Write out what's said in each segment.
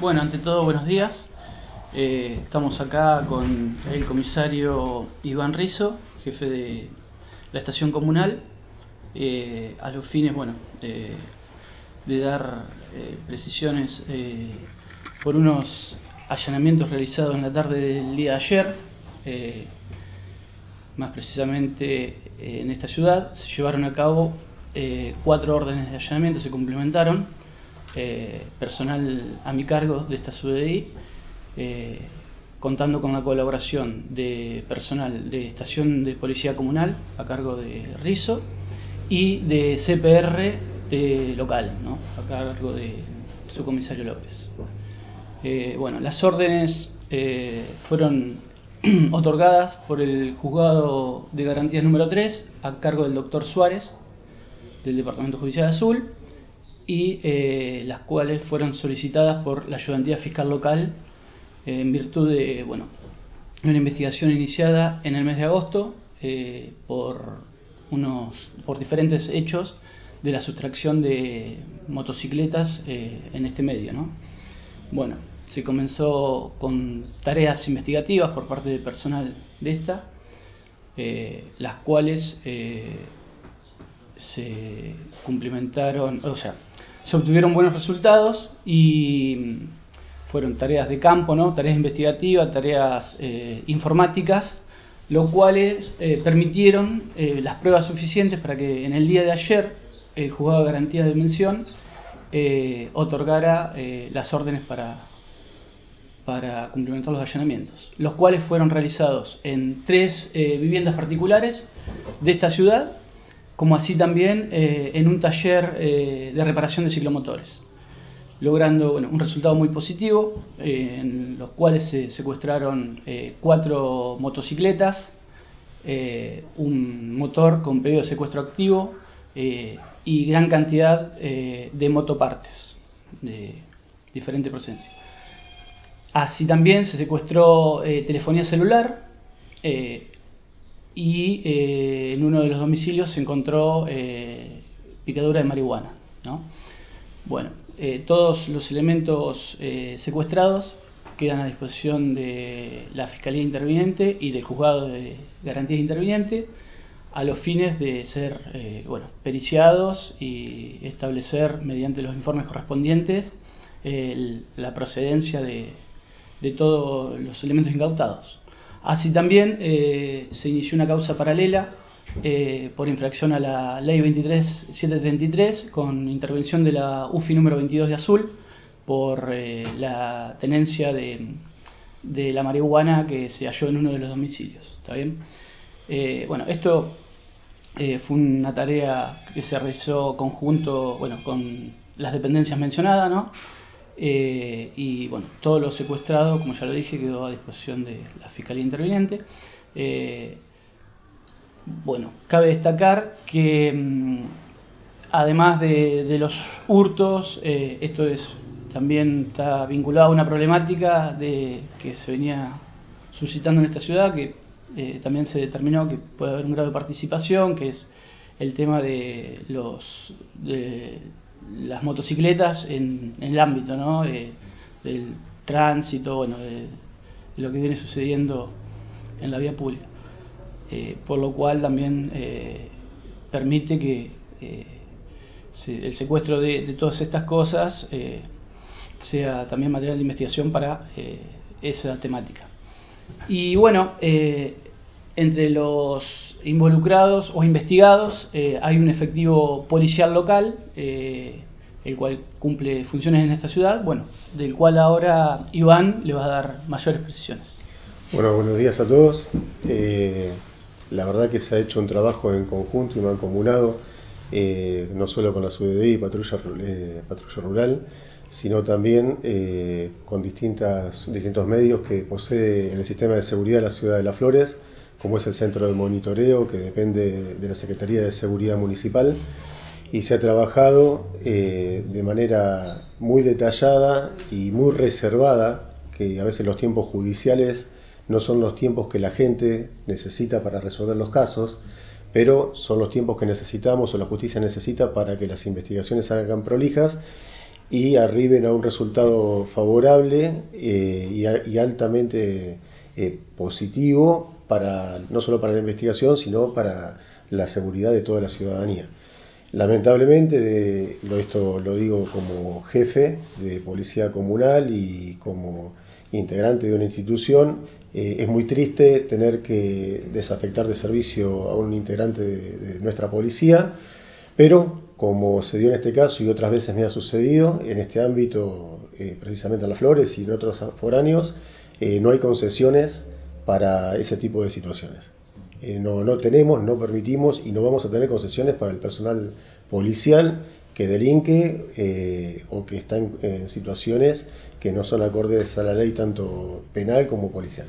Bueno, ante todo, buenos días. Eh, estamos acá con el comisario Iván Rizo, jefe de la estación comunal, eh, a los fines, bueno, de, de dar eh, precisiones eh, por unos allanamientos realizados en la tarde del día de ayer, eh, más precisamente eh, en esta ciudad, se llevaron a cabo eh, cuatro órdenes de allanamiento, se complementaron, eh, personal a mi cargo de esta CUDI, eh, contando con la colaboración de personal de estación de policía comunal a cargo de Rizo y de CPR de local, a cargo de su comisario López. Eh, bueno, las órdenes fueron otorgadas por el juzgado de garantías número 3 a cargo del doctor Suárez del Departamento Judicial Azul y eh, las cuales fueron solicitadas por la ayudantía fiscal local eh, en virtud de bueno, una investigación iniciada en el mes de agosto eh, por, unos, por diferentes hechos de la sustracción de motocicletas en este medio. ¿no? Bueno, se comenzó con tareas investigativas por parte del personal de esta, las cuales se cumplimentaron, o sea, se obtuvieron buenos resultados y fueron tareas de campo, ¿no? tareas investigativas, tareas eh, informáticas, lo cuales eh, permitieron eh, las pruebas suficientes para que en el día de ayer el juzgado de garantías de mención otorgara las órdenes para, para cumplimentar los allanamientos, los cuales fueron realizados en tres viviendas particulares de esta ciudad, como así también eh, en un taller eh, de reparación de ciclomotores, logrando un resultado muy positivo, eh, en los cuales se secuestraron cuatro motocicletas, un motor con pedido de secuestro activo y gran cantidad de motopartes de diferente procedencia. Así también se secuestró telefonía celular y eh, en uno de los domicilios se encontró eh, picadura de marihuana. ¿no? Bueno, eh, todos los elementos eh, secuestrados quedan a disposición de la Fiscalía Interviniente y del Juzgado de Garantías Interviniente a los fines de ser eh, bueno, periciados y establecer mediante los informes correspondientes la procedencia de, de todos los elementos incautados. Así también eh, se inició una causa paralela eh, por infracción a la Ley 23733 con intervención de la UFI número 22 de Azul por eh, la tenencia de, de la marihuana que se halló en uno de los domicilios. ¿Está bien? Eh, bueno, esto fue una tarea que se realizó conjunto bueno, con las dependencias mencionadas, ¿no? Eh, y bueno, todo lo secuestrado, como ya lo dije, quedó a disposición de la Fiscalía Interviniente. Eh, bueno, cabe destacar que mm, además de, de los hurtos, eh, esto es también está vinculado a una problemática de, que se venía suscitando en esta ciudad, que eh, también se determinó que puede haber un grado de participación, que es el tema de los de las motocicletas en, en el ámbito ¿no? de- del tránsito, bueno, de, lo que viene sucediendo en la vía pública. Eh, por lo cual también eh, permite que eh, se- el secuestro de, de todas estas cosas sea también material de investigación para esa temática. Y bueno, entre los involucrados o investigados eh, hay un efectivo policial local, eh, el cual cumple funciones en esta ciudad, bueno, del cual ahora Iván le va a dar mayores precisiones. Bueno, buenos días a todos. Eh, la verdad que se ha hecho un trabajo en conjunto y mancomunado, eh, no solo con la SUDI y Patrulla, Ru- eh, Patrulla Rural, sino también eh, con distintas, distintos medios que posee en el sistema de seguridad de la ciudad de Las Flores, como es el centro de monitoreo que depende de la Secretaría de Seguridad Municipal, y se ha trabajado eh, de manera muy detallada y muy reservada, que a veces los tiempos judiciales no son los tiempos que la gente necesita para resolver los casos, pero son los tiempos que necesitamos o la justicia necesita para que las investigaciones salgan prolijas y arriben a un resultado favorable eh, y, altamente eh, positivo para no solo para la investigación, sino para la seguridad de toda la ciudadanía. Lamentablemente, esto lo digo como jefe de policía comunal y como integrante de una institución, eh, es muy triste tener que desafectar de servicio a un integrante de nuestra policía, pero como se dio en este caso y otras veces me ha sucedido en este ámbito, eh, precisamente en las flores y en otros foráneos, eh, no hay concesiones para ese tipo de situaciones. Eh, no, tenemos, no permitimos y no vamos a tener concesiones para el personal policial que delinque o que está en situaciones que no son acordes a la ley tanto penal como policial.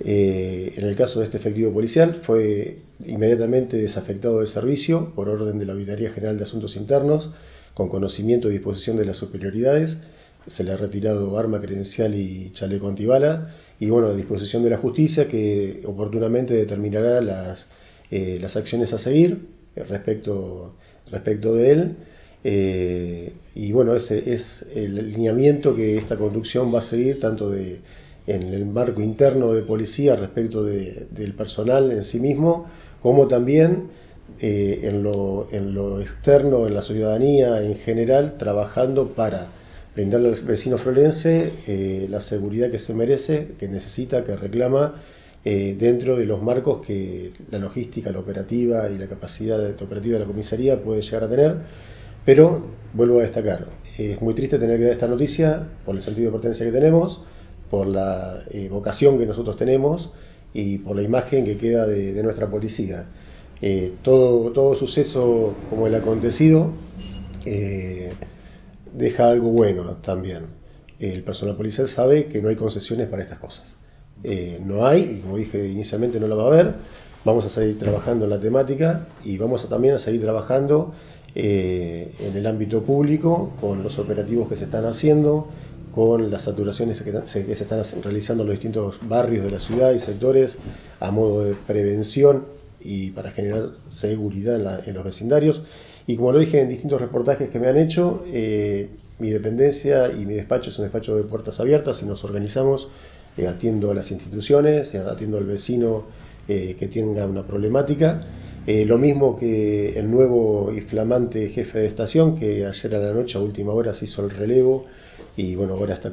Eh, en el caso de este efectivo policial fue inmediatamente desafectado de servicio por orden de la Auditoría General de Asuntos Internos, con conocimiento y disposición de las superioridades. Se le ha retirado arma credencial y chaleco antibala y bueno, a disposición de la justicia que oportunamente determinará las, eh, las acciones a seguir respecto, respecto de él. Eh, y bueno, ese es el lineamiento que esta conducción va a seguir tanto de en el marco interno de policía respecto del personal en sí mismo, como también eh, en, lo, en, lo, externo, en la ciudadanía en general, trabajando para brindarle al vecino florense eh, la seguridad que se merece, que necesita, que reclama, eh, dentro de los marcos que la logística, la operativa y la capacidad operativa de la comisaría puede llegar a tener. Pero vuelvo a destacar, es muy triste tener que dar esta noticia por el sentido de pertenencia que tenemos, por la eh, vocación que nosotros tenemos y por la imagen que queda de, nuestra policía. Todo, todo suceso como el acontecido deja algo bueno también. El personal policial sabe que no hay concesiones para estas cosas. no hay, y como dije inicialmente no la va a haber, vamos a seguir trabajando en la temática y vamos a también a seguir trabajando en el ámbito público con los operativos que se están haciendo, con las saturaciones que, se están realizando en los distintos barrios de la ciudad y sectores a modo de prevención y para generar seguridad en, los vecindarios. Y como lo dije en distintos reportajes que me han hecho, eh, mi dependencia y mi despacho es un despacho de puertas abiertas y nos organizamos eh, atiendo a las instituciones, eh, atiendo al vecino que tenga una problemática. lo mismo que el nuevo y flamante jefe de estación que ayer a la noche a última hora se hizo el relevo y bueno, ahora está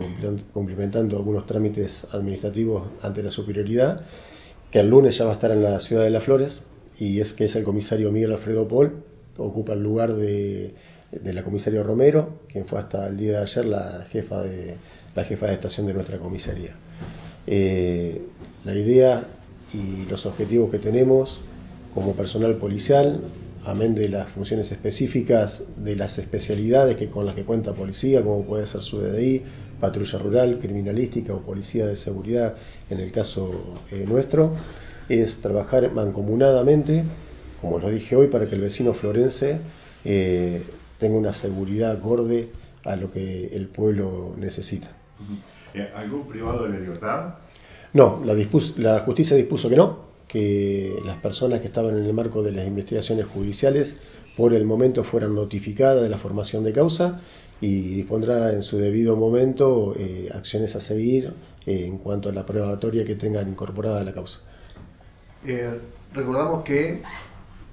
cumplimentando algunos trámites administrativos ante la superioridad, que el lunes ya va a estar en la ciudad de Las Flores, y es que es el comisario Miguel Alfredo Paul, ocupa el lugar de, la comisaria Romero, quien fue hasta el día de ayer la jefa de, la jefa de estación de nuestra comisaría. Eh, la idea y los objetivos que tenemos como personal policial amén de las funciones específicas de las especialidades que con las que cuenta policía, como puede ser su DDI, patrulla rural, criminalística o policía de seguridad en el caso eh, nuestro, es trabajar mancomunadamente, como lo dije hoy, para que el vecino florense eh, tenga una seguridad acorde a lo que el pueblo necesita. Eh, ¿Algún privado de la libertad? No, la, la justicia dispuso que no, que las personas que estaban en el marco de las investigaciones judiciales por el momento fueran notificadas de la formación de causa y dispondrá en su debido momento eh, acciones a seguir eh, en cuanto a la probatoria que tengan incorporada a la causa. Eh, recordamos que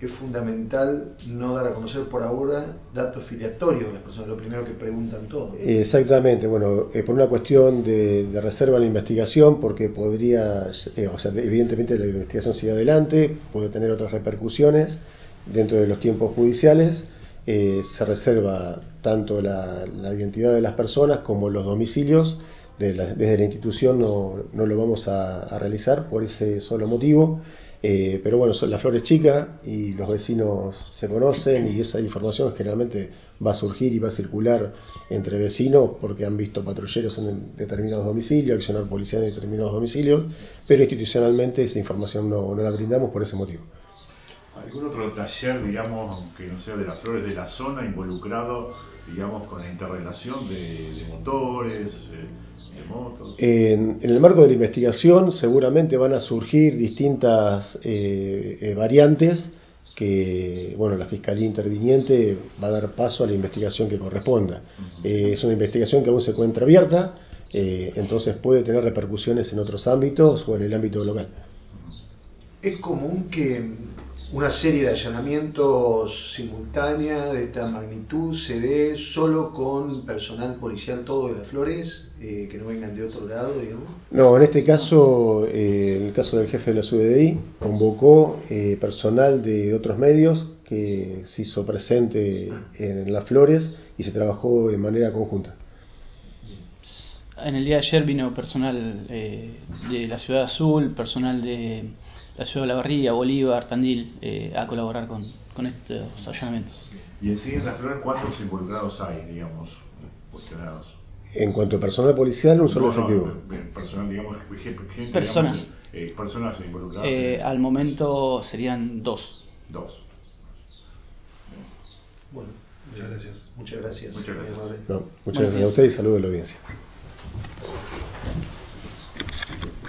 es fundamental no dar a conocer por ahora datos filiatorios de las personas, lo primero que preguntan todos. Exactamente, bueno, eh, por una cuestión de, reserva en la investigación, porque podría, eh, o sea, evidentemente la investigación sigue adelante, puede tener otras repercusiones dentro de los tiempos judiciales, eh, se reserva tanto la, identidad de las personas como los domicilios, desde la institución no, no lo vamos a realizar por ese solo motivo. Eh, pero bueno, la flor es chica y los vecinos se conocen y esa información generalmente va a surgir y va a circular entre vecinos porque han visto patrulleros en determinados domicilios, accionar policía en determinados domicilios, pero institucionalmente esa información no, no la brindamos por ese motivo. ¿Algún otro taller, digamos, que no sea de las flores de la zona, involucrado, digamos, con la interrelación de, motores, eh, de motos? En, el marco de la investigación seguramente van a surgir distintas eh, eh, variantes que bueno, la Fiscalía Interviniente va a dar paso a la investigación que corresponda. Eh, es una investigación que aún se encuentra abierta, eh, entonces puede tener repercusiones en otros ámbitos o en el ámbito local. Es común que una serie de allanamientos simultáneas de esta magnitud se dé solo con personal policial todo de las flores, eh, que no vengan de otro lado, digamos. No, en este caso, eh, en el caso del jefe de la SUDI, convocó eh, personal de otros medios que se hizo presente en las flores y se trabajó de manera conjunta. En el día de ayer vino personal de la Ciudad Azul, personal de la ciudad de La Barría, Bolívar, Tandil, eh, a colaborar con, con, estos allanamientos. ¿Y en sí en la flor cuántos involucrados hay, digamos, cuestionados? En cuanto a personal policial, un solo efectivo. No, personal, digamos, gente, personas. Digamos, eh, personas involucradas. Eh, al momento serían dos. Dos. Bueno, muchas gracias. Muchas gracias. Muchas gracias. No, muchas gracias a usted y saludos a la audiencia.